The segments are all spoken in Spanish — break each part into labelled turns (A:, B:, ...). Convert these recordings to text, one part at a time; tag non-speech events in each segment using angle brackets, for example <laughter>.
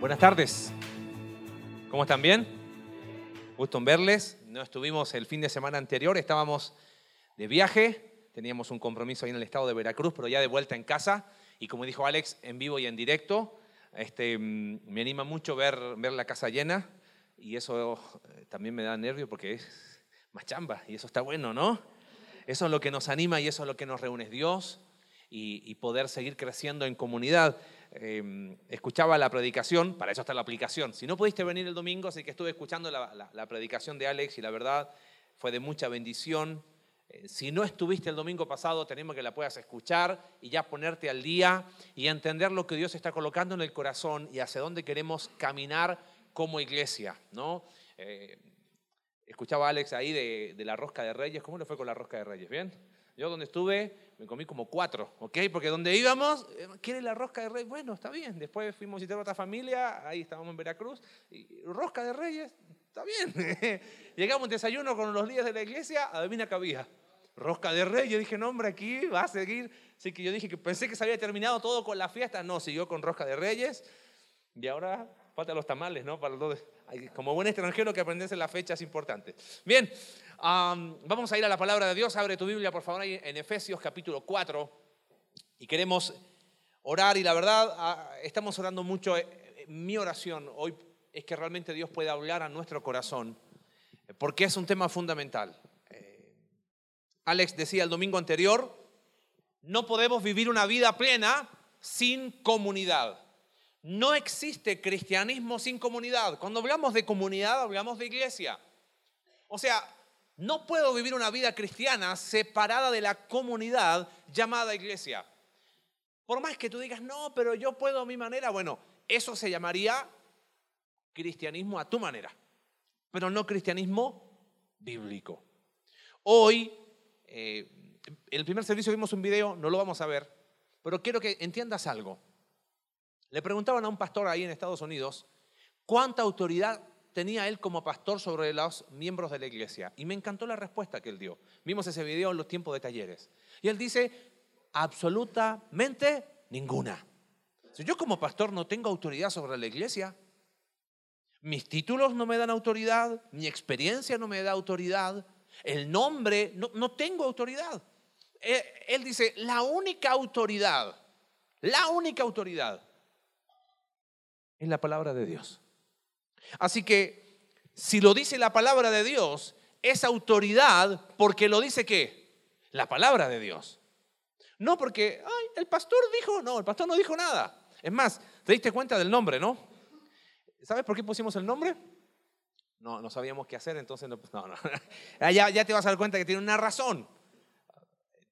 A: Buenas tardes. ¿Cómo están? ¿Bien? Gusto en verles. No estuvimos el fin de semana anterior, estábamos de viaje, teníamos un compromiso ahí en el estado de Veracruz, pero ya de vuelta en casa. Y como dijo Alex, en vivo y en directo, este, mm, me anima mucho ver, ver la casa llena y eso eh, también me da nervio porque es más chamba y eso está bueno, ¿no? Eso es lo que nos anima y eso es lo que nos reúne Dios y, poder seguir creciendo en comunidad. Em, escuchaba la predicación, para eso está la aplicación. Si no pudiste venir el domingo, así que estuve escuchando la, predicación de Alex y la verdad fue de mucha bendición. Eh, si no estuviste el domingo pasado, tenemos que la puedas escuchar y ya ponerte al día y entender lo que Dios está colocando en el corazón y hacia dónde queremos caminar como iglesia, ¿no? Eh, escuchaba a Alex ahí de, de, la rosca de reyes. ¿Cómo le fue con la rosca de reyes? ¿Bien? Yo donde estuve me comí como cuatro, ¿ok? Porque donde íbamos, eh, ¿quiere la rosca de reyes? Bueno, está bien. Después fuimos a visitar a otra familia, ahí estábamos en Veracruz, y rosca de reyes, está bien. <laughs> Llegamos en desayuno con los líderes de la iglesia, adivina que había. Rosca de reyes, yo dije, no hombre, aquí va a seguir. Así que yo dije que pensé que se había terminado todo con la fiesta, no, siguió con rosca de reyes. Y ahora falta los tamales, ¿no? Para los Como buen extranjero que aprenderse la fecha es importante. Bien, vamos a ir a la palabra de Dios. Abre tu Biblia, por favor, ahí en Efesios capítulo 4. Y queremos orar y la verdad, estamos orando mucho. Eh, eh, mi oración hoy es que realmente Dios pueda hablar a nuestro corazón, porque es un tema fundamental. Eh, Alex decía el domingo anterior, no podemos vivir una vida plena sin comunidad. No existe cristianismo sin comunidad. Cuando hablamos de comunidad, hablamos de iglesia. O sea, no puedo vivir una vida cristiana separada de la comunidad llamada iglesia. Por más que tú digas, no, pero yo puedo a mi manera, bueno, eso se llamaría cristianismo a tu manera, pero no cristianismo bíblico. Hoy, eh, el primer servicio vimos un video, no lo vamos a ver, pero quiero que entiendas algo. Le preguntaban a un pastor ahí en Estados Unidos cuánta autoridad tenía él como pastor sobre los miembros de la iglesia. Y me encantó la respuesta que él dio. Vimos ese video en los tiempos de talleres. Y él dice, absolutamente ninguna. Si yo como pastor no tengo autoridad sobre la iglesia, mis títulos no me dan autoridad, mi experiencia no me da autoridad, el nombre, no, no tengo autoridad. Él, él dice, la única autoridad, la única autoridad es la palabra de Dios. Así que si lo dice la palabra de Dios, es autoridad porque lo dice qué? La palabra de Dios. No porque, ay, el pastor dijo, no, el pastor no dijo nada. Es más, te diste cuenta del nombre, ¿no? ¿Sabes por qué pusimos el nombre? No, no sabíamos qué hacer, entonces no, no, no. <laughs> Ya, ya te vas a dar cuenta que tiene una razón.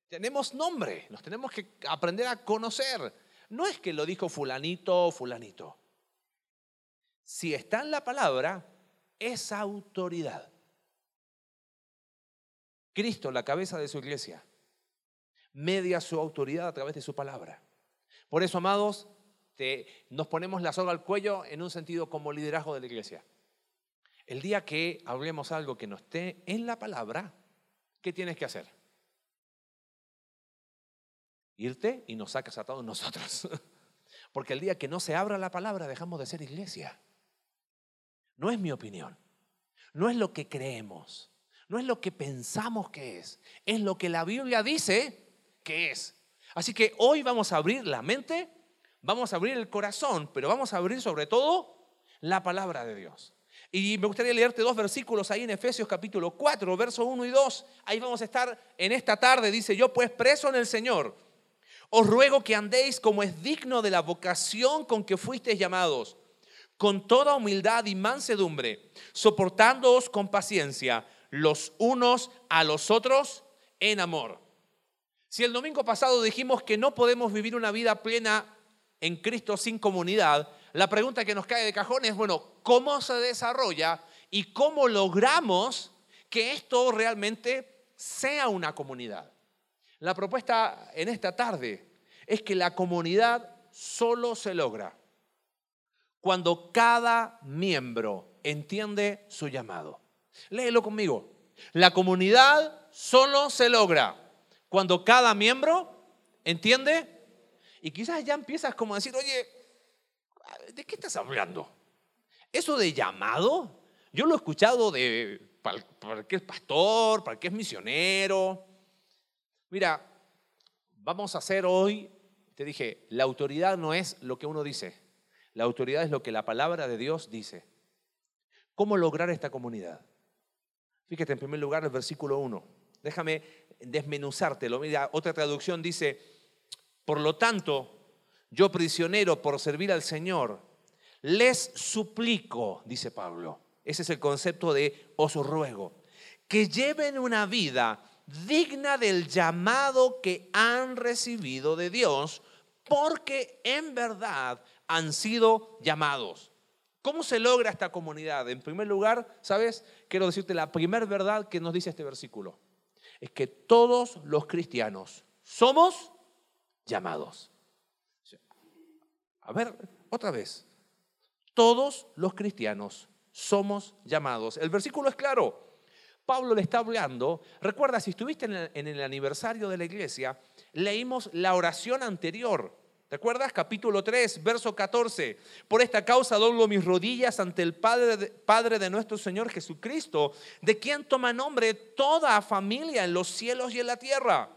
A: Tenemos nombre, nos tenemos que aprender a conocer. No es que lo dijo fulanito o fulanito si está en la palabra, es autoridad. Cristo, la cabeza de su iglesia, media su autoridad a través de su palabra. Por eso, amados, nos ponemos la soga al cuello en un sentido como liderazgo de la iglesia. El día que hablemos algo que no esté en la palabra, ¿qué tienes que hacer? Irte y nos sacas a todos nosotros. <laughs> Porque el día que no se abra la palabra, dejamos de ser iglesia. No es mi opinión. No es lo que creemos. No es lo que pensamos que es. Es lo que la Biblia dice que es. Así que hoy vamos a abrir la mente, vamos a abrir el corazón, pero vamos a abrir sobre todo la palabra de Dios. Y me gustaría leerte dos versículos ahí en Efesios capítulo 4, versos 1 y 2. Ahí vamos a estar en esta tarde. Dice, yo pues preso en el Señor, os ruego que andéis como es digno de la vocación con que fuisteis llamados con toda humildad y mansedumbre, soportándoos con paciencia los unos a los otros en amor. Si el domingo pasado dijimos que no podemos vivir una vida plena en Cristo sin comunidad, la pregunta que nos cae de cajón es, bueno, ¿cómo se desarrolla y cómo logramos que esto realmente sea una comunidad? La propuesta en esta tarde es que la comunidad solo se logra cuando cada miembro entiende su llamado. Léelo conmigo. La comunidad solo se logra cuando cada miembro entiende y quizás ya empiezas como a decir, oye, ¿de qué estás hablando? Eso de llamado, yo lo he escuchado de para, para es pastor, para que es misionero. Mira, vamos a hacer hoy, te dije, la autoridad no es lo que uno dice, la autoridad es lo que la palabra de Dios dice. ¿Cómo lograr esta comunidad? Fíjate en primer lugar el versículo 1. Déjame desmenuzártelo. Mira, otra traducción dice, por lo tanto, yo prisionero por servir al Señor, les suplico, dice Pablo. Ese es el concepto de os ruego. Que lleven una vida digna del llamado que han recibido de Dios, porque en verdad han sido llamados. ¿Cómo se logra esta comunidad? En primer lugar, ¿sabes? Quiero decirte la primera verdad que nos dice este versículo. Es que todos los cristianos somos llamados. A ver, otra vez. Todos los cristianos somos llamados. El versículo es claro. Pablo le está hablando. Recuerda, si estuviste en el, aniversario de la iglesia, leímos la oración anterior. ¿Te acuerdas? Capítulo 3, verso 14. Por esta causa doblo mis rodillas ante el Padre de, Padre de nuestro Señor Jesucristo, de quien toma nombre toda familia en los cielos y en la tierra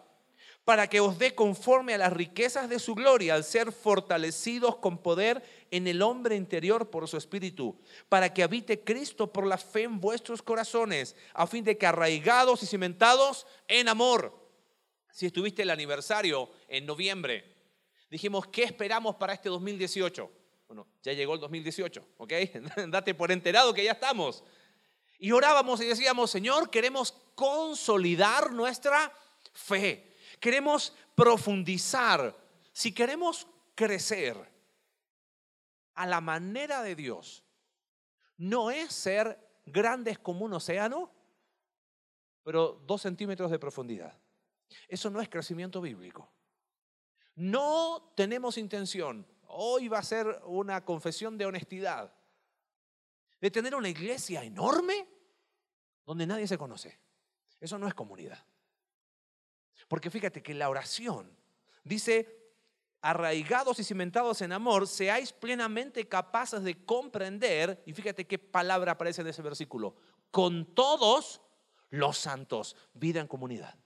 A: para que os dé conforme a las riquezas de su gloria, al ser fortalecidos con poder en el hombre interior por su espíritu, para que habite Cristo por la fe en vuestros corazones, a fin de que arraigados y cimentados en amor. Si estuviste el aniversario en noviembre, dijimos, ¿qué esperamos para este 2018? Bueno, ya llegó el 2018, ¿ok? <laughs> Date por enterado que ya estamos. Y orábamos y decíamos, Señor, queremos consolidar nuestra fe queremos profundizar, si queremos crecer a la manera de Dios, no es ser grandes como un océano, pero dos centímetros de profundidad. Eso no es crecimiento bíblico. No tenemos intención, hoy va a ser una confesión de honestidad, de tener una iglesia enorme donde nadie se conoce. Eso no es comunidad. Porque fíjate que la oración dice, arraigados y cimentados en amor, seáis plenamente capaces de comprender, y fíjate qué palabra aparece en ese versículo, con todos los santos, vida en comunidad.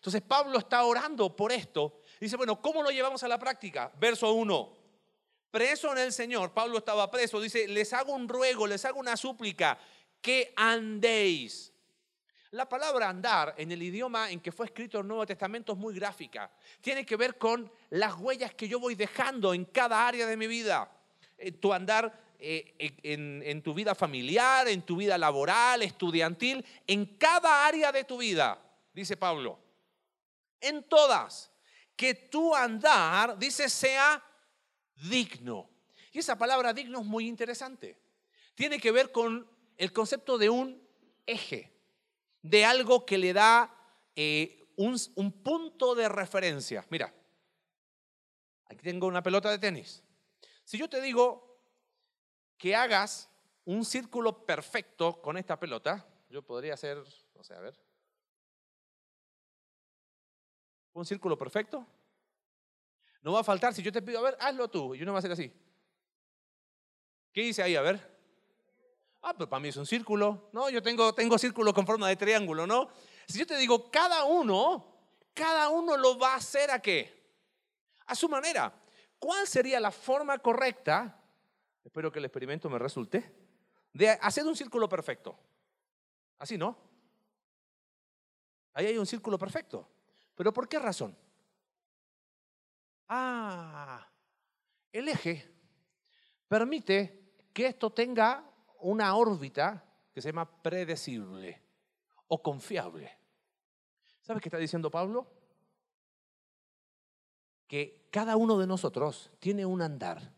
A: Entonces Pablo está orando por esto. Dice, bueno, ¿cómo lo llevamos a la práctica? Verso 1. Preso en el Señor, Pablo estaba preso, dice, les hago un ruego, les hago una súplica, que andéis la palabra andar en el idioma en que fue escrito el Nuevo Testamento es muy gráfica. Tiene que ver con las huellas que yo voy dejando en cada área de mi vida. Eh, tu andar eh, en, en tu vida familiar, en tu vida laboral, estudiantil, en cada área de tu vida, dice Pablo. En todas. Que tu andar, dice, sea digno. Y esa palabra digno es muy interesante. Tiene que ver con el concepto de un eje de algo que le da eh, un, un punto de referencia. Mira, aquí tengo una pelota de tenis. Si yo te digo que hagas un círculo perfecto con esta pelota, yo podría hacer, no sé, a ver, un círculo perfecto. No va a faltar, si yo te pido, a ver, hazlo tú, y yo no va a hacer así. ¿Qué dice ahí? A ver. Ah, pero para mí es un círculo. No, yo tengo, tengo círculo con forma de triángulo, ¿no? Si yo te digo, cada uno, cada uno lo va a hacer a qué? A su manera. ¿Cuál sería la forma correcta? Espero que el experimento me resulte. De hacer un círculo perfecto. Así, ¿no? Ahí hay un círculo perfecto. ¿Pero por qué razón? Ah, el eje permite que esto tenga una órbita que se llama predecible o confiable. ¿Sabes qué está diciendo Pablo? Que cada uno de nosotros tiene un andar.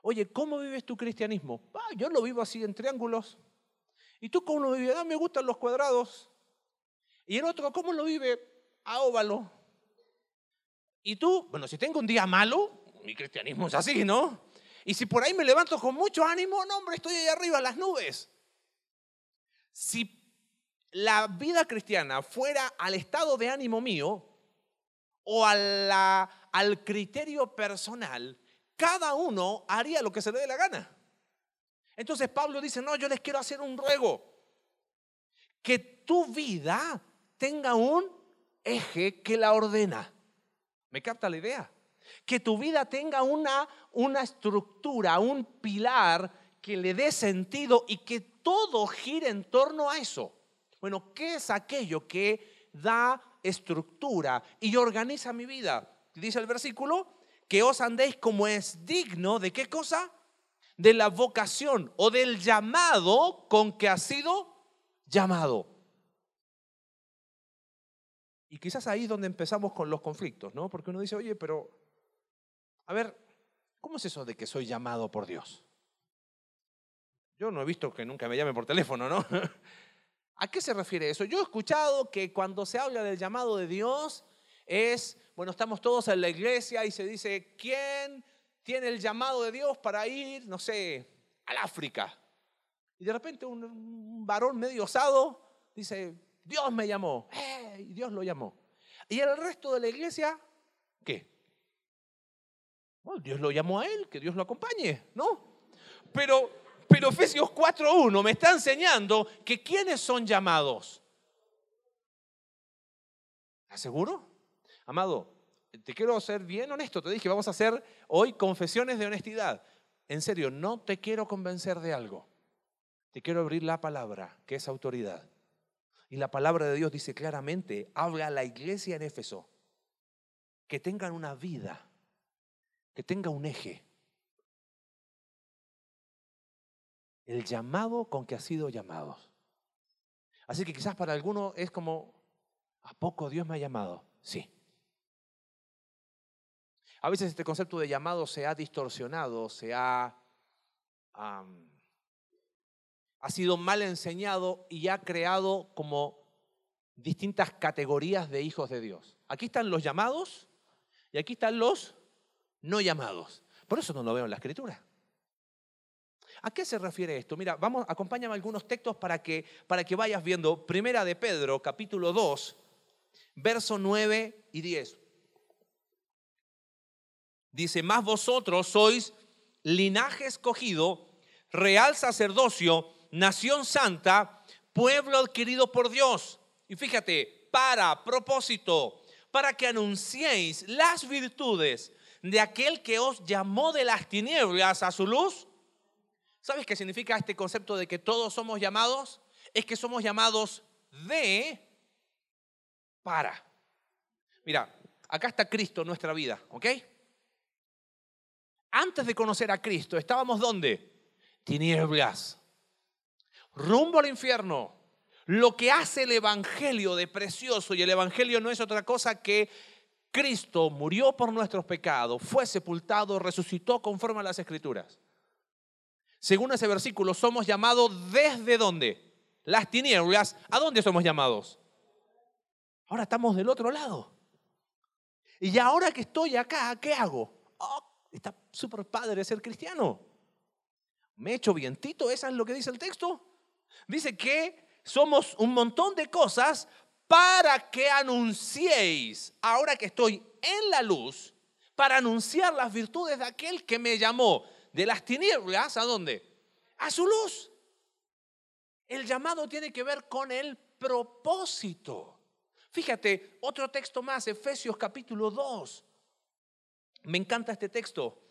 A: Oye, ¿cómo vives tu cristianismo? Ah, yo lo vivo así en triángulos. ¿Y tú cómo lo vives? Ah, me gustan los cuadrados. Y el otro, ¿cómo lo vive? A óvalo. Y tú, bueno, si tengo un día malo, mi cristianismo es así, ¿no? Y si por ahí me levanto con mucho ánimo, no, hombre, estoy ahí arriba en las nubes. Si la vida cristiana fuera al estado de ánimo mío o al criterio personal, cada uno haría lo que se le dé la gana. Entonces Pablo dice, no, yo les quiero hacer un ruego. Que tu vida tenga un eje que la ordena. ¿Me capta la idea? Que tu vida tenga una, una estructura, un pilar que le dé sentido y que todo gire en torno a eso. Bueno, ¿qué es aquello que da estructura y organiza mi vida? Dice el versículo, que os andéis como es digno de qué cosa? De la vocación o del llamado con que ha sido llamado. Y quizás ahí es donde empezamos con los conflictos, ¿no? Porque uno dice, oye, pero, a ver, ¿cómo es eso de que soy llamado por Dios? Yo no he visto que nunca me llame por teléfono, ¿no? <laughs> ¿A qué se refiere eso? Yo he escuchado que cuando se habla del llamado de Dios es, bueno, estamos todos en la iglesia y se dice, ¿quién tiene el llamado de Dios para ir, no sé, al África? Y de repente un, varón medio osado dice, Dios me llamó, Dios lo llamó. Y el resto de la iglesia, ¿qué? Dios lo llamó a él, que Dios lo acompañe, ¿no? Pero pero Efesios 4.1 me está enseñando que quiénes son llamados. ¿Estás seguro? Amado, te quiero ser bien honesto. Te dije, vamos a hacer hoy confesiones de honestidad. En serio, no te quiero convencer de algo. Te quiero abrir la palabra, que es autoridad. Y la palabra de Dios dice claramente, habla a la iglesia en Éfeso, que tengan una vida, que tenga un eje, el llamado con que ha sido llamados. Así que quizás para algunos es como, ¿a poco Dios me ha llamado? Sí. A veces este concepto de llamado se ha distorsionado, se ha, ha sido mal enseñado y ha creado como distintas categorías de hijos de Dios. Aquí están los llamados y aquí están los no llamados. Por eso no lo veo en la escritura. ¿A qué se refiere esto? Mira, vamos, acompáñame algunos textos para que, para que vayas viendo. Primera de Pedro, capítulo 2, verso 9 y 10. Dice, más vosotros sois linaje escogido, real sacerdocio, nación santa, pueblo adquirido por Dios. Y fíjate, para propósito, para que anunciéis las virtudes de aquel que os llamó de las tinieblas a su luz ¿Sabes qué significa este concepto de que todos somos llamados? Es que somos llamados de para. Mira, acá está Cristo en nuestra vida, ¿ok? Antes de conocer a Cristo, ¿estábamos dónde? Tinieblas. Rumbo al infierno. Lo que hace el Evangelio de precioso, y el Evangelio no es otra cosa que Cristo murió por nuestros pecados, fue sepultado, resucitó conforme a las Escrituras. Según ese versículo, somos llamados desde dónde? Las tinieblas. ¿A dónde somos llamados? Ahora estamos del otro lado. Y ahora que estoy acá, ¿qué hago? Oh, está súper padre ser cristiano. ¿Me he hecho vientito? ¿Eso es lo que dice el texto? Dice que somos un montón de cosas para que anunciéis, ahora que estoy en la luz, para anunciar las virtudes de aquel que me llamó de las tinieblas, ¿a dónde? A su luz. El llamado tiene que ver con el propósito. Fíjate, otro texto más, Efesios capítulo 2. Me encanta este texto.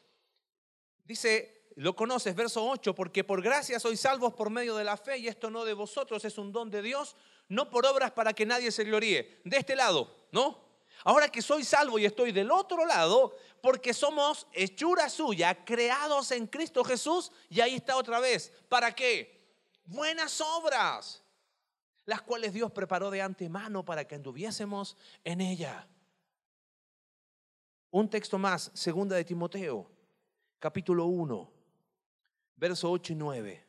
A: Dice, lo conoces, verso 8, porque por gracia sois salvos por medio de la fe y esto no de vosotros, es un don de Dios, no por obras para que nadie se gloríe. De este lado, ¿no? Ahora que soy salvo y estoy del otro lado, porque somos hechura suya, creados en Cristo Jesús, y ahí está otra vez. ¿Para qué? Buenas obras, las cuales Dios preparó de antemano para que anduviésemos en ella. Un texto más, segunda de Timoteo, capítulo 1, verso 8 y 9.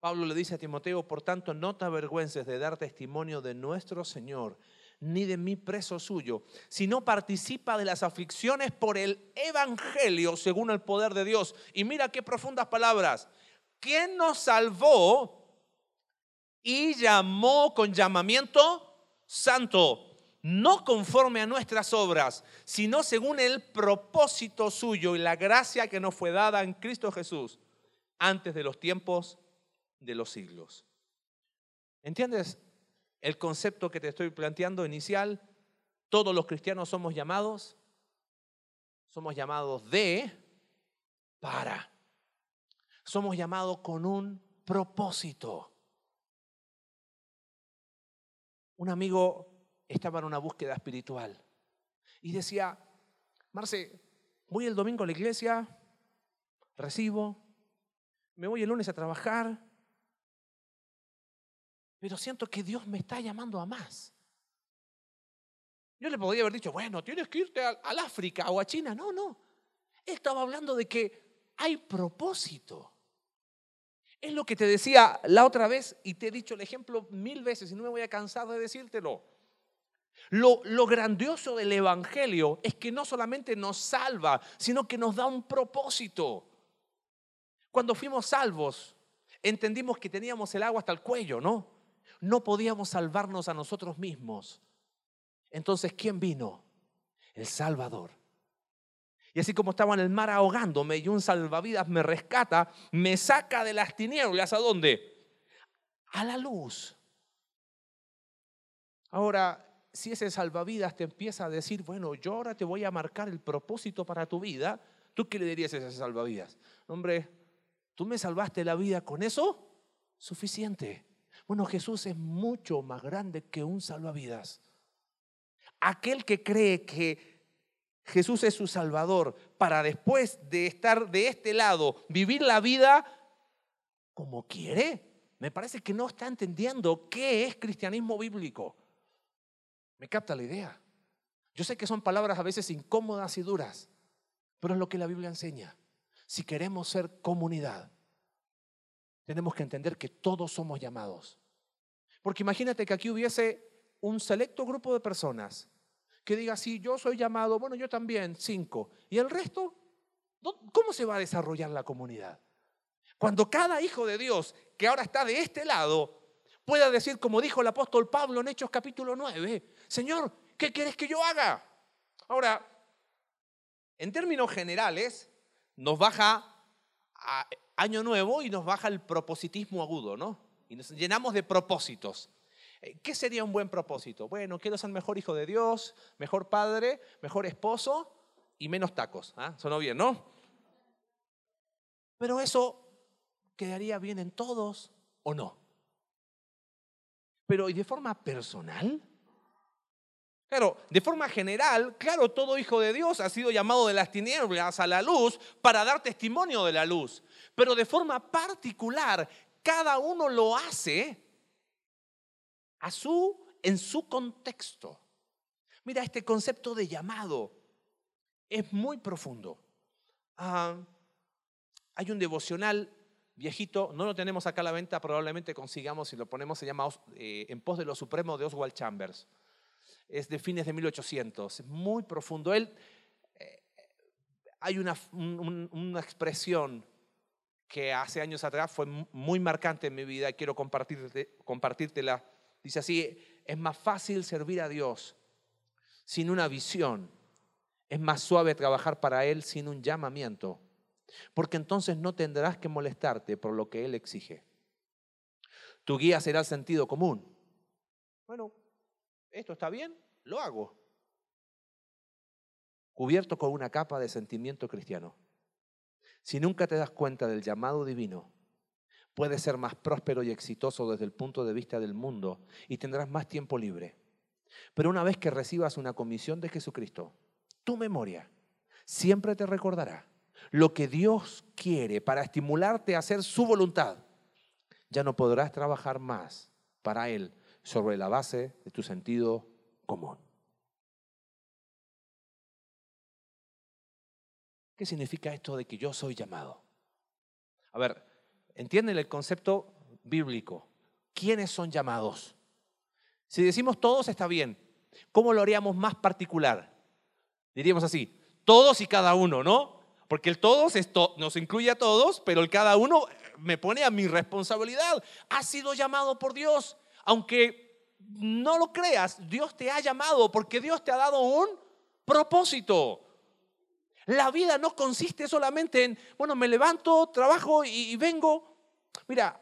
A: Pablo le dice a Timoteo, por tanto, no te avergüences de dar testimonio de nuestro Señor, ni de mi preso suyo, sino participa de las aflicciones por el Evangelio según el poder de Dios. Y mira qué profundas palabras. ¿Quién nos salvó y llamó con llamamiento santo? No conforme a nuestras obras, sino según el propósito suyo y la gracia que nos fue dada en Cristo Jesús antes de los tiempos de los siglos. ¿Entiendes el concepto que te estoy planteando inicial? Todos los cristianos somos llamados, somos llamados de, para. Somos llamados con un propósito. Un amigo estaba en una búsqueda espiritual y decía, Marce, voy el domingo a la iglesia, recibo, me voy el lunes a trabajar, pero siento que Dios me está llamando a más. Yo le podría haber dicho, bueno, tienes que irte al, África o a China. No, no. Él estaba hablando de que hay propósito. Es lo que te decía la otra vez y te he dicho el ejemplo mil veces y no me voy a cansar de decírtelo. Lo, lo, grandioso del Evangelio es que no solamente nos salva, sino que nos da un propósito. Cuando fuimos salvos, entendimos que teníamos el agua hasta el cuello, ¿no? No podíamos salvarnos a nosotros mismos. Entonces, ¿quién vino? El Salvador. Y así como estaba en el mar ahogándome y un salvavidas me rescata, me saca de las tinieblas, ¿a dónde? A la luz. Ahora, si ese salvavidas te empieza a decir, bueno, yo ahora te voy a marcar el propósito para tu vida, ¿tú qué le dirías a ese salvavidas? Hombre, ¿tú me salvaste la vida con eso? Suficiente. Bueno, Jesús es mucho más grande que un salvavidas. Aquel que cree que Jesús es su Salvador, para después de estar de este lado, vivir la vida como quiere. Me parece que no está entendiendo qué es cristianismo bíblico. ¿Me capta la idea? Yo sé que son palabras a veces incómodas y duras, pero es lo que la Biblia enseña. Si queremos ser comunidad, tenemos que entender que todos somos llamados. Porque imagínate que aquí hubiese un selecto grupo de personas que diga, sí, yo soy llamado, bueno, yo también, cinco. ¿Y el resto? ¿Cómo se va a desarrollar la comunidad? Cuando cada hijo de Dios que ahora está de este lado pueda decir, como dijo el apóstol Pablo en Hechos capítulo 9, Señor, ¿qué quieres que yo haga? Ahora, en términos generales, nos baja año nuevo y nos baja el propositismo agudo, ¿no? Y nos llenamos de propósitos. Eh, ¿Qué sería un buen propósito? Bueno, quiero ser mejor hijo de Dios, mejor padre, mejor esposo y menos tacos. ¿ah? Sonó bien, ¿no? Pero eso quedaría bien en todos o no. Pero ¿y de forma personal? Claro, de forma general, claro, todo hijo de Dios ha sido llamado de las tinieblas a la luz para dar testimonio de la luz. Pero de forma particular, cada uno lo hace a su, en su contexto. Mira, este concepto de llamado es muy profundo. Ah, hay un devocional viejito, no lo tenemos acá a la venta, probablemente consigamos si lo ponemos, se llama eh, En pos de lo supremo de Oswald Chambers. Es de fines de 1800, es muy profundo. Él, eh, hay una, una expresión que hace años atrás fue muy marcante en mi vida y quiero compartirte, compartírtela Dice así, es más fácil servir a Dios sin una visión. Es más suave trabajar para Él sin un llamamiento. Porque entonces no tendrás que molestarte por lo que Él exige. Tu guía será el sentido común. Bueno, esto está bien, lo hago. Cubierto con una capa de sentimiento cristiano. Si nunca te das cuenta del llamado divino, puedes ser más próspero y exitoso desde el punto de vista del mundo y tendrás más tiempo libre. Pero una vez que recibas una comisión de Jesucristo, tu memoria siempre te recordará lo que Dios quiere para estimularte a hacer su voluntad. Ya no podrás trabajar más para Él sobre la base de tu sentido común. ¿Qué significa esto de que yo soy llamado? A ver, entienden el concepto bíblico. ¿Quiénes son llamados? Si decimos todos está bien. ¿Cómo lo haríamos más particular? Diríamos así, todos y cada uno, ¿no? Porque el todos nos incluye a todos, pero el cada uno me pone a mi responsabilidad. Ha sido llamado por Dios, aunque no lo creas, Dios te ha llamado porque Dios te ha dado un propósito. La vida no consiste solamente en, bueno, me levanto, trabajo y, vengo. Mira,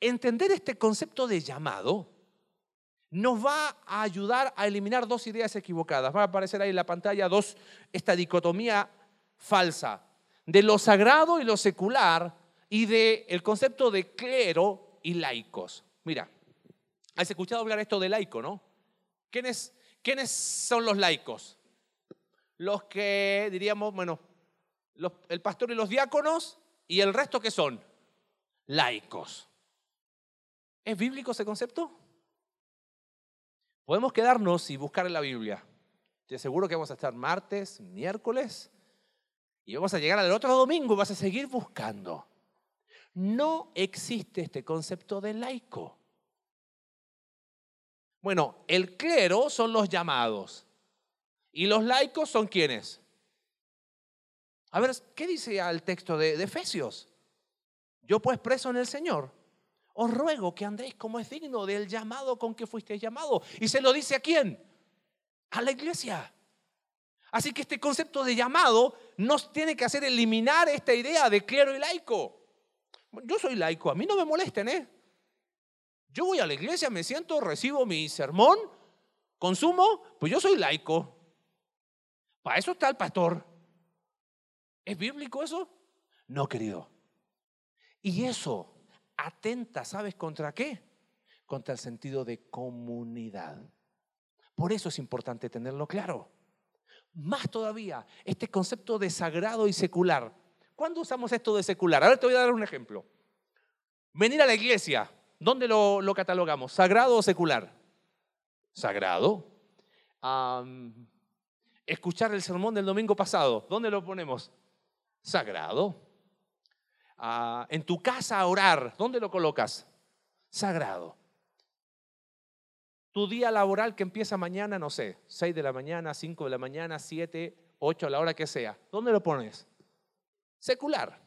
A: entender este concepto de llamado nos va a ayudar a eliminar dos ideas equivocadas. Va a aparecer ahí en la pantalla dos, esta dicotomía falsa de lo sagrado y lo secular y del el concepto de clero y laicos. Mira, has escuchado hablar esto de laico, ¿no? ¿Quiénes, ¿Quiénes son los laicos? los que diríamos, bueno, el pastor y los diáconos y el resto que son laicos. ¿Es bíblico ese concepto? Podemos quedarnos y buscar en la Biblia. Te aseguro que vamos a estar martes, miércoles y vamos a llegar al otro domingo y vas a seguir buscando. No existe este concepto de laico. Bueno, el clero son los llamados. ¿Y los laicos son quiénes? A ver, ¿qué dice el texto de, de Efesios? Yo pues preso en el Señor, os ruego que andéis como es digno del llamado con que fuisteis llamado. ¿Y se lo dice a quién? A la iglesia. Así que este concepto de llamado nos tiene que hacer eliminar esta idea de clero y laico. Yo soy laico, a mí no me molesten, ¿eh? Yo voy a la iglesia, me siento, recibo mi sermón, consumo, pues yo soy laico. Para eso está el pastor. ¿Es bíblico eso? No, querido. Y eso atenta, ¿sabes contra qué? Contra el sentido de comunidad. Por eso es importante tenerlo claro. Más todavía, este concepto de sagrado y secular. ¿Cuándo usamos esto de secular? A ver, te voy a dar un ejemplo. Venir a la iglesia, ¿dónde lo, catalogamos? ¿Sagrado o secular? Sagrado escuchar el sermón del domingo pasado. ¿Dónde lo ponemos? Sagrado. Ah, en tu casa orar. ¿Dónde lo colocas? Sagrado. Tu día laboral que empieza mañana, no sé, 6 de la mañana, 5 de la mañana, 7, 8, a la hora que sea. ¿Dónde lo pones? Secular.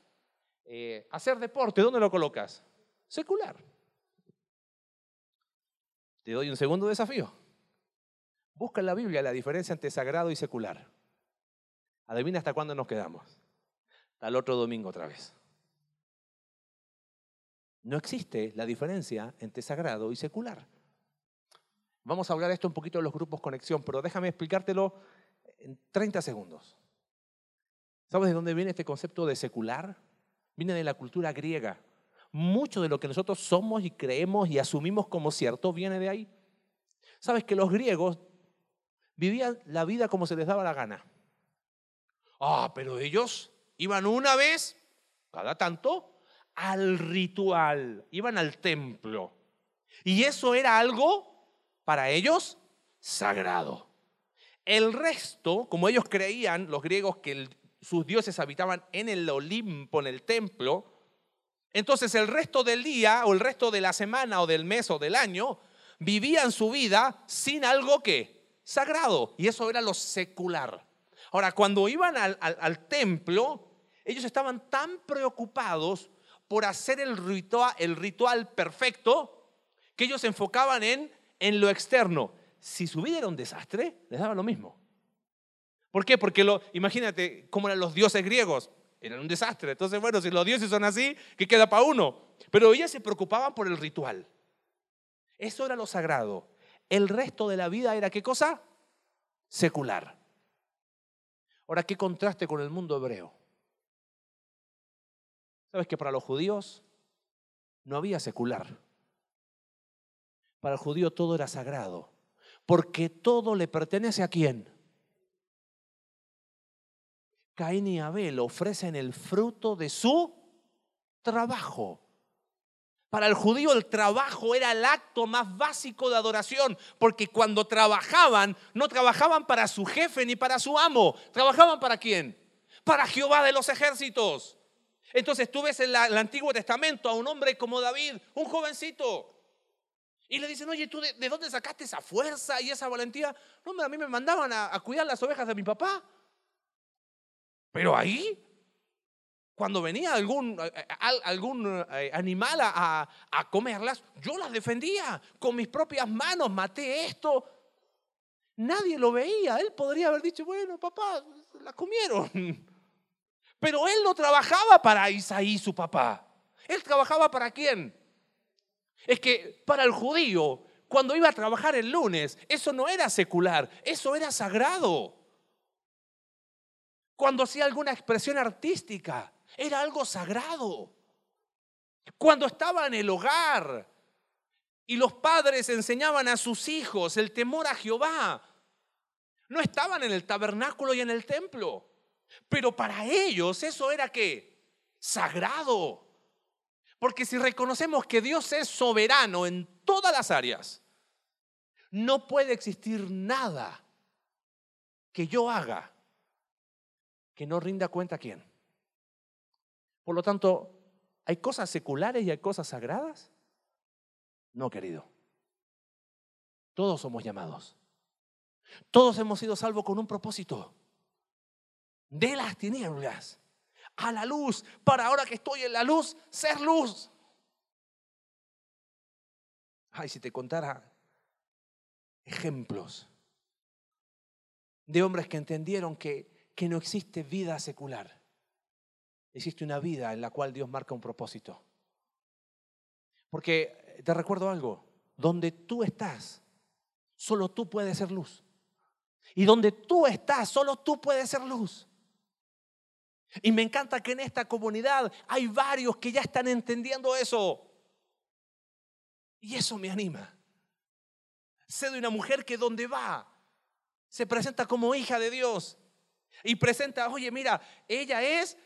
A: Eh, hacer deporte, ¿dónde lo colocas? Secular. Te doy un segundo desafío. Busca en la Biblia la diferencia entre sagrado y secular. Adivina hasta cuándo nos quedamos. Hasta el otro domingo otra vez. No existe la diferencia entre sagrado y secular. Vamos a hablar esto un poquito de los grupos conexión, pero déjame explicártelo en 30 segundos. ¿Sabes de dónde viene este concepto de secular? Viene de la cultura griega. Mucho de lo que nosotros somos y creemos y asumimos como cierto viene de ahí. Sabes que los griegos vivían la vida como se les daba la gana. Ah, pero ellos iban una vez, cada tanto, al ritual, iban al templo. Y eso era algo para ellos sagrado. El resto, como ellos creían, los griegos, que sus dioses habitaban en el Olimpo, en el templo, entonces el resto del día o el resto de la semana o del mes o del año vivían su vida sin algo que sagrado. Y eso era lo secular. Ahora, cuando iban al, templo, ellos estaban tan preocupados por hacer el ritual, el ritual perfecto que ellos se enfocaban en, en lo externo. Si su vida era un desastre, les daba lo mismo. ¿Por qué? Porque lo, imagínate cómo eran los dioses griegos. Eran un desastre. Entonces, bueno, si los dioses son así, ¿qué queda para uno? Pero ellos se preocupaban por el ritual. Eso era lo sagrado. El resto de la vida era qué cosa? Secular. Ahora, ¿qué contraste con el mundo hebreo? ¿Sabes que para los judíos no había secular? Para el judío todo era sagrado, porque todo le pertenece a quién? Caín y Abel ofrecen el fruto de su trabajo. Para el judío el trabajo era el acto más básico de adoración, porque cuando trabajaban, no trabajaban para su jefe ni para su amo, trabajaban para quién? Para Jehová de los ejércitos. Entonces tú ves en el Antiguo Testamento a un hombre como David, un jovencito, y le dicen, oye, ¿tú de, dónde sacaste esa fuerza y esa valentía? No, a mí me mandaban a, a cuidar las ovejas de mi papá. Pero ahí Cuando venía algún, algún eh, animal a, a comerlas, yo las defendía. Con mis propias manos maté esto. Nadie lo veía. Él podría haber dicho, bueno, papá, la comieron. <laughs> Pero él no trabajaba para Isaí, su papá. Él trabajaba para quién? Es que para el judío, cuando iba a trabajar el lunes, eso no era secular, eso era sagrado. Cuando hacía alguna expresión artística, era algo sagrado. Cuando estaba en el hogar y los padres enseñaban a sus hijos el temor a Jehová, no estaban en el tabernáculo y en el templo, pero para ellos eso era que sagrado. Porque si reconocemos que Dios es soberano en todas las áreas, no puede existir nada que yo haga que no rinda cuenta a quién. Por lo tanto, ¿hay cosas seculares y hay cosas sagradas? No, querido. Todos somos llamados. Todos hemos sido salvos con un propósito. De las tinieblas a la luz, para ahora que estoy en la luz, ser luz. Ay, si te contara ejemplos de hombres que entendieron que, que no existe vida secular. Existe una vida en la cual Dios marca un propósito. Porque te recuerdo algo, donde tú estás, solo tú puedes ser luz. Y donde tú estás, solo tú puedes ser luz. Y me encanta que en esta comunidad hay varios que ya están entendiendo eso. Y eso me anima. Sé de una mujer que donde va se presenta como hija de Dios. Y presenta, oye, mira, ella es...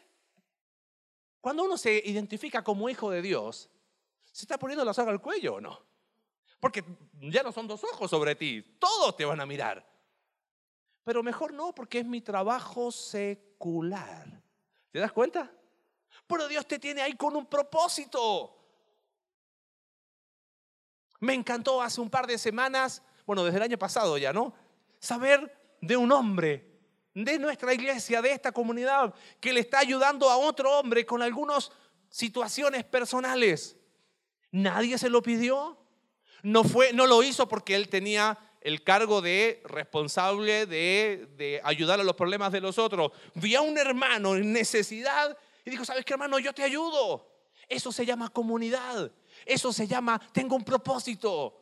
A: Cuando uno se identifica como hijo de Dios, ¿se está poniendo la soga al cuello o no? Porque ya no son dos ojos sobre ti, todos te van a mirar. Pero mejor no, porque es mi trabajo secular. ¿Te das cuenta? Pero Dios te tiene ahí con un propósito. Me encantó hace un par de semanas, bueno, desde el año pasado ya, ¿no? Saber de un hombre de nuestra iglesia, de esta comunidad, que le está ayudando a otro hombre con algunas situaciones personales. Nadie se lo pidió. No, fue, no lo hizo porque él tenía el cargo de responsable de, de, ayudar a los problemas de los otros. Vi a un hermano en necesidad y dijo, ¿sabes qué hermano? Yo te ayudo. Eso se llama comunidad. Eso se llama, tengo un propósito.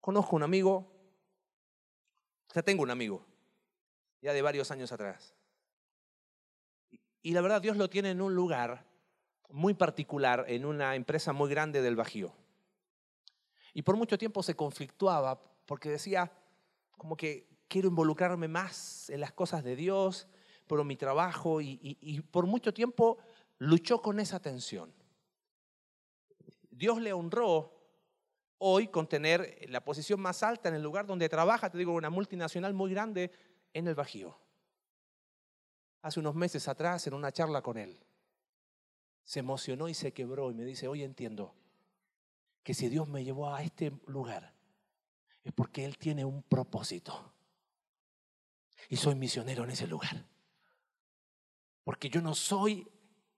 A: Conozco un amigo, o sea, tengo un amigo, ya de varios años atrás. Y la verdad, Dios lo tiene en un lugar muy particular, en una empresa muy grande del Bajío. Y por mucho tiempo se conflictuaba porque decía, como que quiero involucrarme más en las cosas de Dios, pero mi trabajo, y, por mucho tiempo luchó con esa tensión. Dios le honró hoy con tener la posición más alta en el lugar donde trabaja, te digo, una multinacional muy grande en el Bajío. Hace unos meses atrás, en una charla con él, se emocionó y se quebró y me dice, hoy entiendo que si Dios me llevó a este lugar es porque Él tiene un propósito. Y soy misionero en ese lugar. Porque yo no soy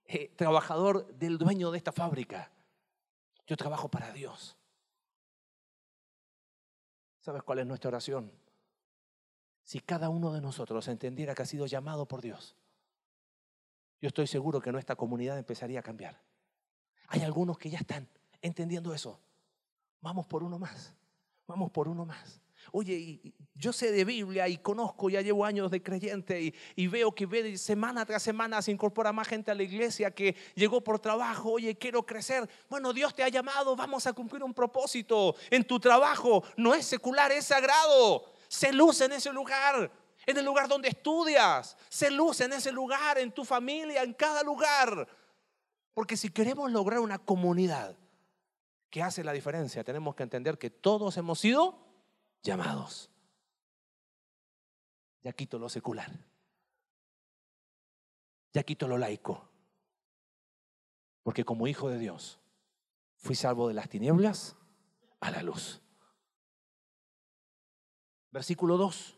A: eh, trabajador del dueño de esta fábrica. Yo trabajo para Dios. ¿Sabes cuál es nuestra oración? Si cada uno de nosotros entendiera que ha sido llamado por Dios, yo estoy seguro que nuestra comunidad empezaría a cambiar. Hay algunos que ya están entendiendo eso. Vamos por uno más, vamos por uno más. Oye, yo sé de Biblia y conozco, ya llevo años de creyente y, veo que semana tras semana se incorpora más gente a la iglesia que llegó por trabajo. Oye, quiero crecer. Bueno, Dios te ha llamado, vamos a cumplir un propósito. En tu trabajo no es secular, es sagrado. Se luce en ese lugar, en el lugar donde estudias. Se luce en ese lugar, en tu familia, en cada lugar. Porque si queremos lograr una comunidad ¿Qué hace la diferencia? Tenemos que entender que todos hemos sido llamados. Ya quito lo secular. Ya quito lo laico. Porque como hijo de Dios, fui salvo de las tinieblas a la luz. Versículo 2.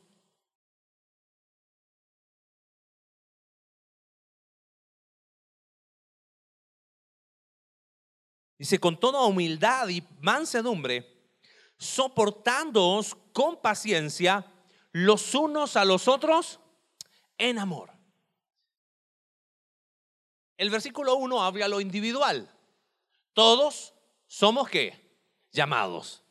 A: Dice, con toda humildad y mansedumbre, soportándoos con paciencia los unos a los otros en amor. El versículo 1 habla lo individual. Todos somos qué? Llamados.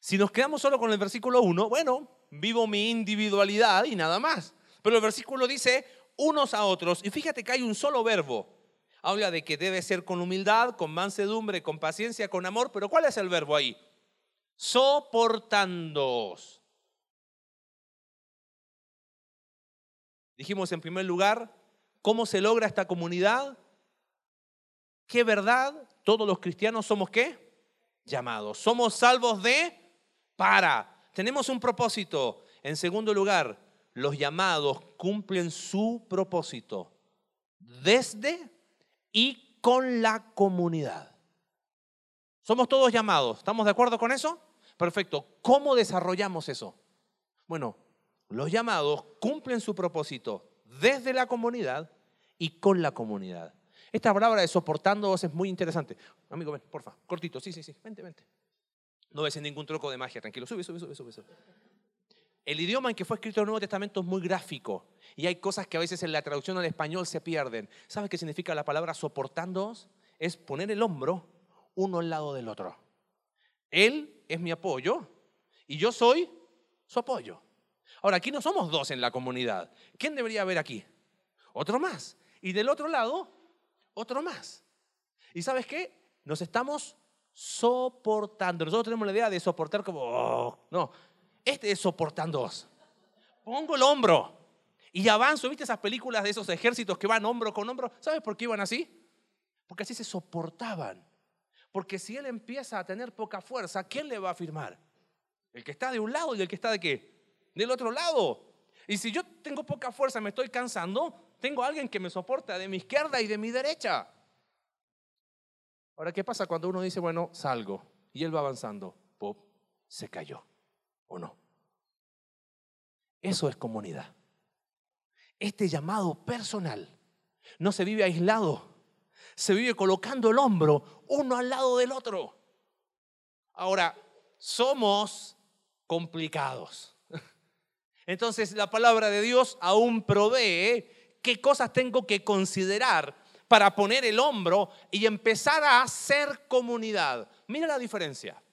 A: Si nos quedamos solo con el versículo 1, bueno, vivo mi individualidad y nada más. Pero el versículo dice unos a otros. Y fíjate que hay un solo verbo. Habla de que debe ser con humildad, con mansedumbre, con paciencia, con amor. Pero ¿cuál es el verbo ahí? Soportándoos. Dijimos en primer lugar, ¿cómo se logra esta comunidad? ¿Qué verdad? Todos los cristianos somos qué? Llamados. Somos salvos de para. Tenemos un propósito. En segundo lugar, los llamados cumplen su propósito desde y con la comunidad. Somos todos llamados. ¿Estamos de acuerdo con eso? Perfecto. ¿Cómo desarrollamos eso? Bueno, los llamados cumplen su propósito desde la comunidad y con la comunidad. Esta palabra de soportándoos es muy interesante. Amigo, ven, porfa, cortito, sí, sí, sí, vente, vente. No ves ningún truco de magia, tranquilo, sube, sube, sube, sube. sube. El idioma en que fue escrito el Nuevo Testamento es muy gráfico y hay cosas que a veces en la traducción al español se pierden. ¿Sabes qué significa la palabra soportándoos? Es poner el hombro uno al lado del otro. Él es mi apoyo y yo soy su apoyo. Ahora, aquí no somos dos en la comunidad. ¿Quién debería haber aquí? Otro más. Y del otro lado, otro más. ¿Y sabes qué? Nos estamos soportando. Nosotros tenemos la idea de soportar como, oh, no, este es soportando. Pongo el hombro y avanzo. ¿Viste esas películas de esos ejércitos que van hombro con hombro? ¿Sabes por qué iban así? Porque así se soportaban. Porque si él empieza a tener poca fuerza, ¿quién le va a firmar? El que está de un lado y el que está de qué? Del otro lado. Y si yo tengo poca fuerza, me estoy cansando, tengo alguien que me soporta de mi izquierda y de mi derecha. Ahora, ¿qué pasa cuando uno dice, bueno, salgo y él va avanzando? Pop, se cayó. ¿O no? Eso es comunidad. Este llamado personal no se vive aislado, se vive colocando el hombro uno al lado del otro. Ahora, somos complicados. <laughs> Entonces la palabra de Dios aún provee qué cosas tengo que considerar para poner el hombro y empezar a hacer comunidad. Mira la diferencia.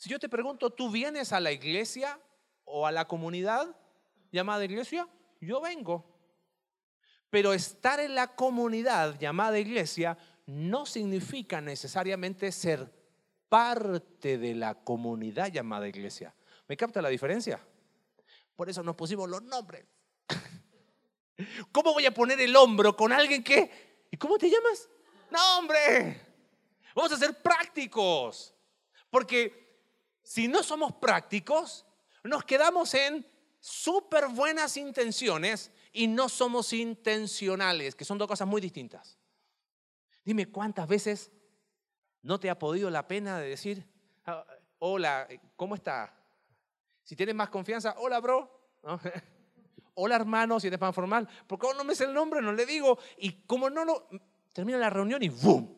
A: Si yo te pregunto, ¿tú vienes a la iglesia o a la comunidad llamada iglesia? Yo vengo. Pero estar en la comunidad llamada iglesia no significa necesariamente ser parte de la comunidad llamada iglesia. ¿Me capta la diferencia? Por eso nos pusimos los nombres. <laughs> ¿Cómo voy a poner el hombro con alguien que... ¿Y cómo te llamas? No, hombre. Vamos a ser prácticos. Porque si no somos prácticos, nos quedamos en súper buenas intenciones y no somos intencionales, que son dos cosas muy distintas. Dime cuántas veces no te ha podido la pena de decir, ah, hola, ¿cómo está? Si tienes más confianza, hola, bro. <laughs> Hola hermano, si eres más formal, porque no me sé el nombre, no le digo. Y como no lo... Termina la reunión y ¡boom!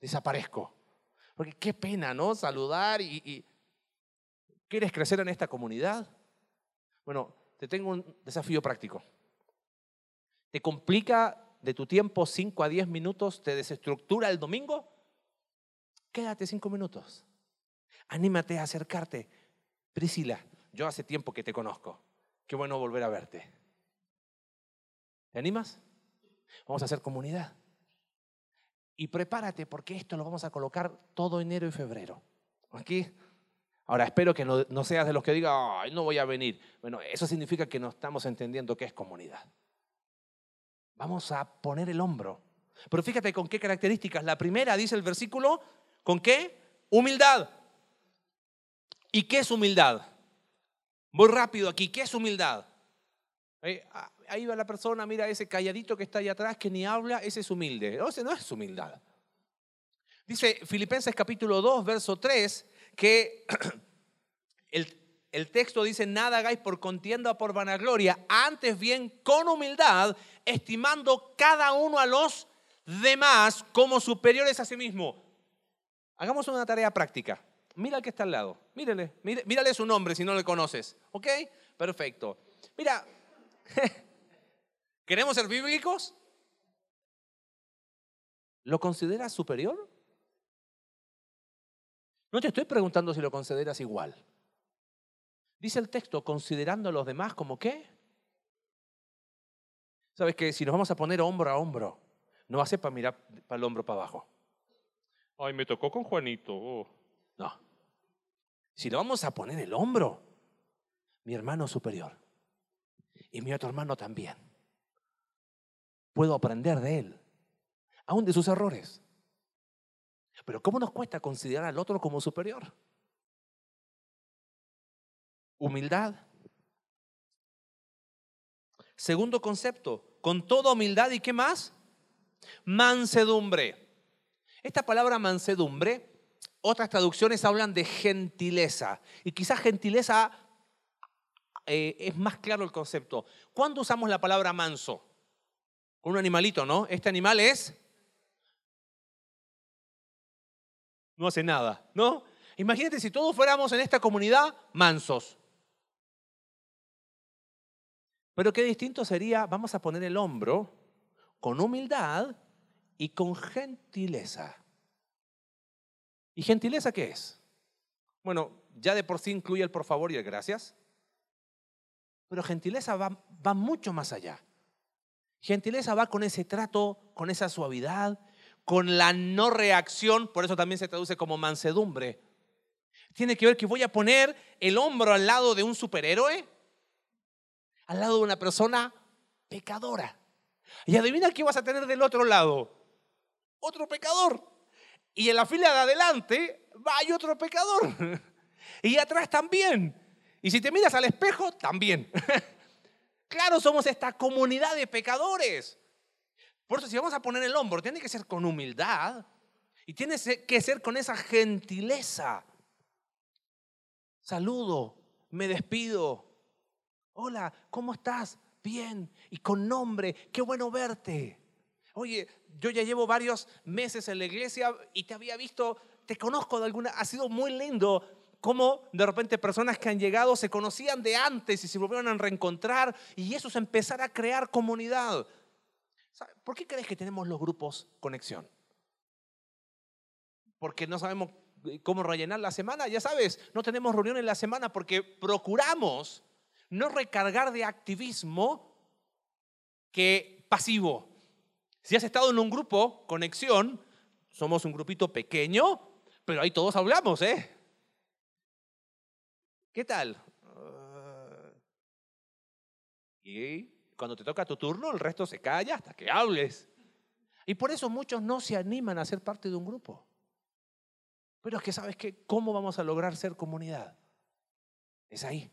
A: Desaparezco. Porque qué pena, ¿no? Saludar y, y... ¿Quieres crecer en esta comunidad? Bueno, te tengo un desafío práctico. ¿Te complica de tu tiempo 5 a 10 minutos? ¿Te desestructura el domingo? Quédate 5 minutos. Anímate a acercarte. Priscila, yo hace tiempo que te conozco. Qué bueno volver a verte. ¿Te animas? Vamos a hacer comunidad. Y prepárate porque esto lo vamos a colocar todo enero y febrero. Aquí. Ahora, espero que no, seas de los que digan, ay, no voy a venir. Bueno, eso significa que no estamos entendiendo qué es comunidad. Vamos a poner el hombro. Pero fíjate con qué características. La primera dice el versículo, ¿con qué? Humildad. ¿Y qué es humildad? Muy rápido aquí, ¿qué es humildad? Ah, ahí va la persona, mira ese calladito que está ahí atrás que ni habla, ese es humilde. No, ese no es humildad. Dice Filipenses capítulo 2, verso 3, que <clears throat> el, el texto dice, nada hagáis por contienda o por vanagloria, antes bien con humildad, estimando cada uno a los demás como superiores a sí mismo. Hagamos una tarea práctica. Mira al que está al lado. Mírale, mírale su nombre si no le conoces. ¿Ok? Perfecto. Mira, <laughs> ¿queremos ser bíblicos? ¿Lo consideras superior? No te estoy preguntando si lo consideras igual. Dice el texto, considerando a los demás como qué? ¿Sabes que si nos vamos a poner hombro a hombro, no va a ser para mirar para el hombro para abajo? Ay, me tocó con Juanito. Oh. No. Si lo vamos a poner el hombro, mi hermano superior y mi otro hermano también. Puedo aprender de él, aún de sus errores. Pero ¿cómo nos cuesta considerar al otro como superior? Humildad. Segundo concepto, con toda humildad y qué más? Mansedumbre. Esta palabra mansedumbre, otras traducciones hablan de gentileza. Y quizás gentileza eh, es más claro el concepto. ¿Cuándo usamos la palabra manso? Un animalito, ¿no? Este animal es... No hace nada, ¿no? Imagínate si todos fuéramos en esta comunidad mansos. Pero qué distinto sería, vamos a poner el hombro con humildad y con gentileza. ¿Y gentileza qué es? Bueno, ya de por sí incluye el por favor y el gracias. Pero gentileza va, va mucho más allá. Gentileza va con ese trato, con esa suavidad, con la no reacción, por eso también se traduce como mansedumbre. Tiene que ver que voy a poner el hombro al lado de un superhéroe al lado de una persona pecadora. Y adivina qué vas a tener del otro lado. Otro pecador. Y en la fila de adelante hay otro pecador. <laughs> Y atrás también. Y si te miras al espejo, también. <laughs> Claro, somos esta comunidad de pecadores. Por eso si vamos a poner el hombro, tiene que ser con humildad y tiene que ser con esa gentileza. Saludo, me despido, Hola, ¿cómo estás? Bien. Y con nombre, qué bueno verte. Oye, yo ya llevo varios meses en la iglesia y te había visto, te conozco de alguna, ha sido muy lindo cómo de repente personas que han llegado se conocían de antes y se volvieron a reencontrar y eso es empezar a crear comunidad. ¿Por qué crees que tenemos los grupos conexión? Porque no sabemos cómo rellenar la semana, ya sabes, no tenemos reunión en la semana porque procuramos no recargar de activismo que pasivo. Si has estado en un grupo, conexión, somos un grupito pequeño, pero ahí todos hablamos, ¿eh? ¿Qué tal? Ah. y cuando te toca tu turno, el resto se calla hasta que hables. Y por eso muchos no se animan a ser parte de un grupo. Pero es que, ¿sabes qué? ¿Cómo vamos a lograr ser comunidad? Es ahí.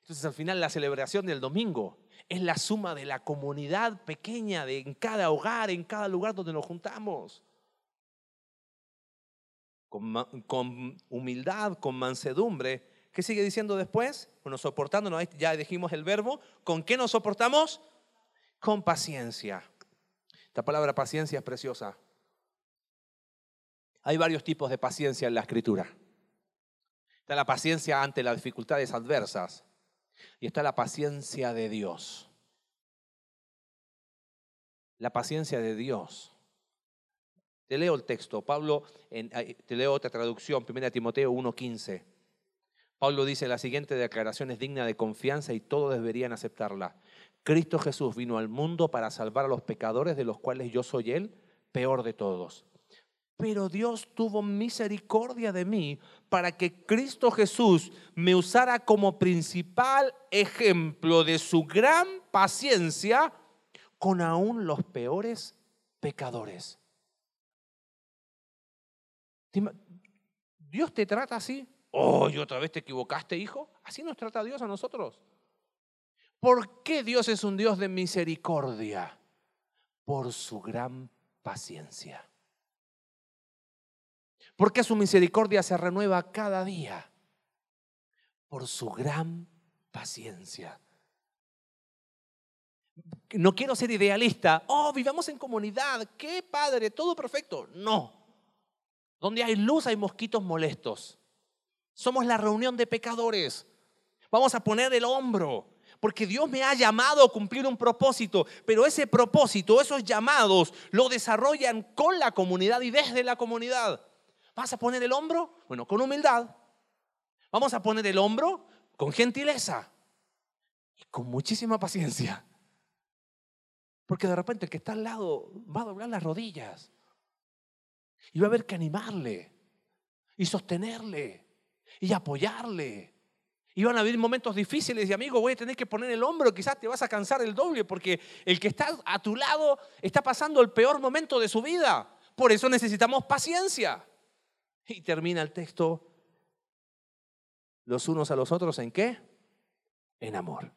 A: Entonces al final la celebración del domingo es la suma de la comunidad pequeña de en cada hogar, en cada lugar donde nos juntamos. Con, humildad, con mansedumbre. ¿Qué sigue diciendo después? Bueno, soportándonos, ya dijimos el verbo. ¿Con qué nos soportamos? Con paciencia. Esta palabra paciencia es preciosa. Hay varios tipos de paciencia en la escritura. Está la paciencia ante las dificultades adversas. Y está la paciencia de Dios. La paciencia de Dios. Te leo el texto. Pablo, te leo otra traducción, 1 Timoteo 1.15. Pablo dice, la siguiente declaración es digna de confianza y todos deberían aceptarla. Cristo Jesús vino al mundo para salvar a los pecadores, de los cuales yo soy Él, peor de todos. Pero Dios tuvo misericordia de mí para que Cristo Jesús me usara como principal ejemplo de su gran paciencia con aún los peores pecadores. ¿Dios te trata así? Oh, ¿y otra vez te equivocaste, hijo? Así nos trata Dios a nosotros. ¿Por qué Dios es un Dios de misericordia? Por su gran paciencia porque su misericordia se renueva cada día por su gran paciencia. no quiero ser idealista. Oh, vivamos en comunidad. Qué padre, todo perfecto. No. Donde hay luz hay mosquitos molestos. Somos la reunión de pecadores. Vamos a poner el hombro. Porque Dios me ha llamado a cumplir un propósito, pero ese propósito, esos llamados, lo desarrollan con la comunidad y desde la comunidad. ¿Vas a poner el hombro? Bueno, con humildad. Vamos a poner el hombro con gentileza y con muchísima paciencia. Porque de repente el que está al lado va a doblar las rodillas y va a haber que animarle y sostenerle y apoyarle. Y van a haber momentos difíciles y amigo, voy a tener que poner el hombro, quizás te vas a cansar el doble porque el que está a tu lado está pasando el peor momento de su vida. Por eso necesitamos paciencia. Y termina el texto, los unos a los otros en qué? En amor.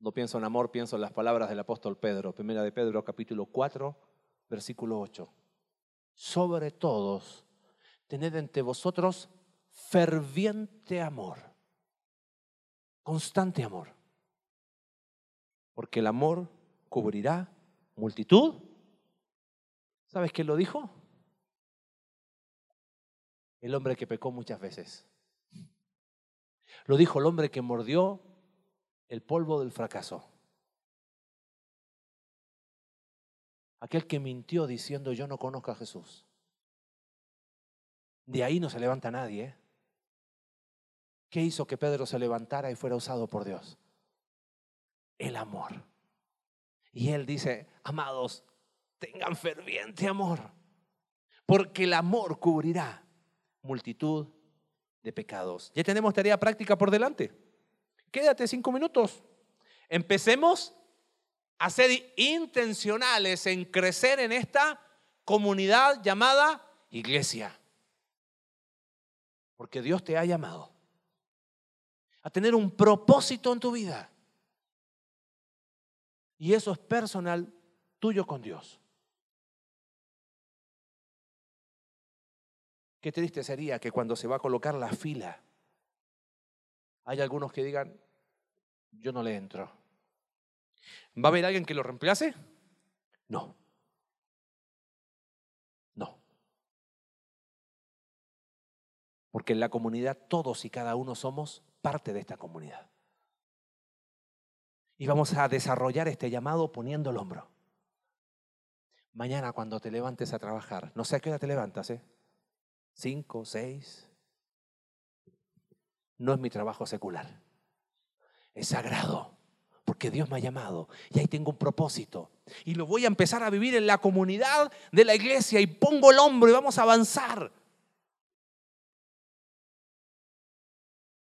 A: No pienso en amor, pienso en las palabras del apóstol Pedro, primera de Pedro capítulo 4, versículo 8. Sobre todos, tened entre vosotros ferviente amor, constante amor, porque el amor cubrirá multitud. ¿Sabes quién lo dijo? El hombre que pecó muchas veces. Lo dijo el hombre que mordió el polvo del fracaso. Aquel que mintió diciendo yo no conozco a Jesús. De ahí no se levanta nadie. ¿eh? ¿Qué hizo que Pedro se levantara y fuera usado por Dios? El amor. Y él dice, amados, tengan ferviente amor, porque el amor cubrirá multitud de pecados. Ya tenemos tarea práctica por delante. Quédate cinco minutos. Empecemos a ser intencionales en crecer en esta comunidad llamada iglesia. Porque Dios te ha llamado a tener un propósito en tu vida. Y eso es personal tuyo con Dios. Qué triste sería que cuando se va a colocar la fila, hay algunos que digan, yo no le entro. ¿Va a haber alguien que lo reemplace? No. Porque en la comunidad todos y cada uno somos parte de esta comunidad. Y vamos a desarrollar este llamado poniendo el hombro. Mañana cuando te levantes a trabajar, no sé a qué hora te levantas, ¿eh? cinco, seis. No es mi trabajo secular. Es sagrado, porque Dios me ha llamado y ahí tengo un propósito. Y lo voy a empezar a vivir en la comunidad de la iglesia y pongo el hombro y vamos a avanzar.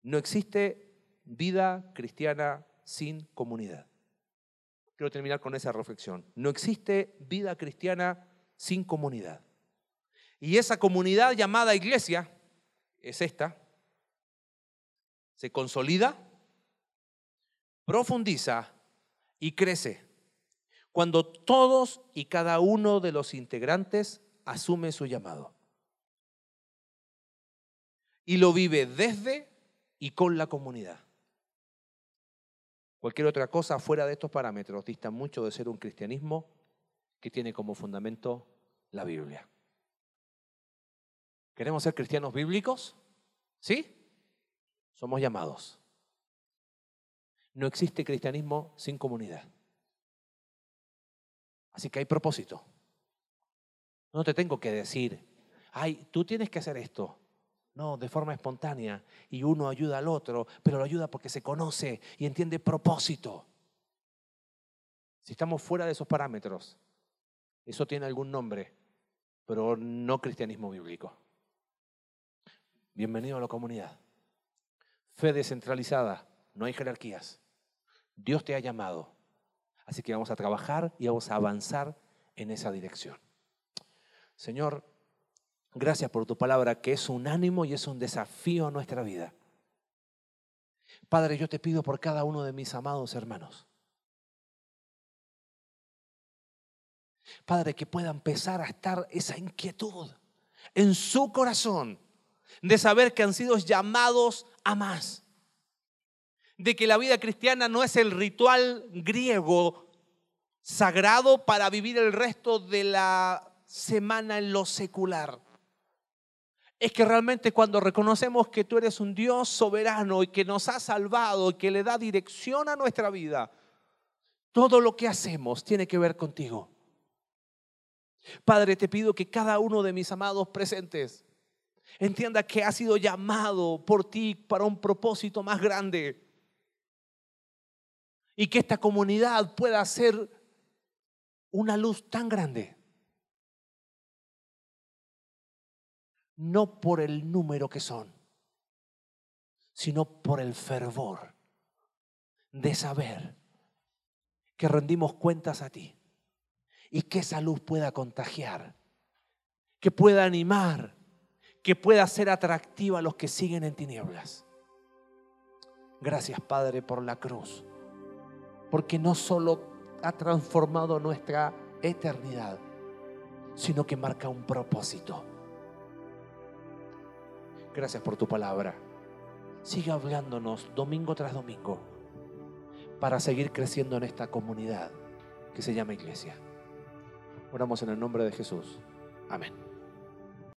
A: No existe vida cristiana sin comunidad. Quiero terminar con esa reflexión. No existe vida cristiana sin comunidad. Y esa comunidad llamada iglesia es esta. Se consolida, profundiza y crece cuando todos y cada uno de los integrantes asume su llamado. Y lo vive desde y con la comunidad. Cualquier otra cosa fuera de estos parámetros dista mucho de ser un cristianismo que tiene como fundamento la Biblia. ¿Queremos ser cristianos bíblicos? ¿Sí? Somos llamados. No existe cristianismo sin comunidad. Así que hay propósito. No te tengo que decir, ay, tú tienes que hacer esto. No, de forma espontánea. Y uno ayuda al otro, pero lo ayuda porque se conoce y entiende propósito. Si estamos fuera de esos parámetros, eso tiene algún nombre, pero no cristianismo bíblico. Bienvenido a la comunidad. Fe descentralizada, no hay jerarquías. Dios te ha llamado. Así que vamos a trabajar y vamos a avanzar en esa dirección. Señor, gracias por tu palabra que es un ánimo y es un desafío a nuestra vida. Padre, yo te pido por cada uno de mis amados hermanos. Padre, que pueda empezar a estar esa inquietud en su corazón de saber que han sido llamados a más. de que la vida cristiana no es el ritual griego sagrado para vivir el resto de la semana en lo secular. Es que realmente cuando reconocemos que tú eres un Dios soberano y que nos ha salvado y que le da dirección a nuestra vida, todo lo que hacemos tiene que ver contigo. Padre, te pido que cada uno de mis amados presentes entienda que ha sido llamado por ti para un propósito más grande y que esta comunidad pueda ser una luz tan grande. No por el número que son, sino por el fervor de saber que rendimos cuentas a ti y que esa luz pueda contagiar, que pueda animar, que pueda ser atractiva a los que siguen en tinieblas. Gracias Padre por la cruz porque no solo ha transformado nuestra eternidad, sino que marca un propósito. Gracias por tu palabra. Sigue hablándonos domingo tras domingo para seguir creciendo en esta comunidad que se llama iglesia. Oramos en el nombre de Jesús. Amén.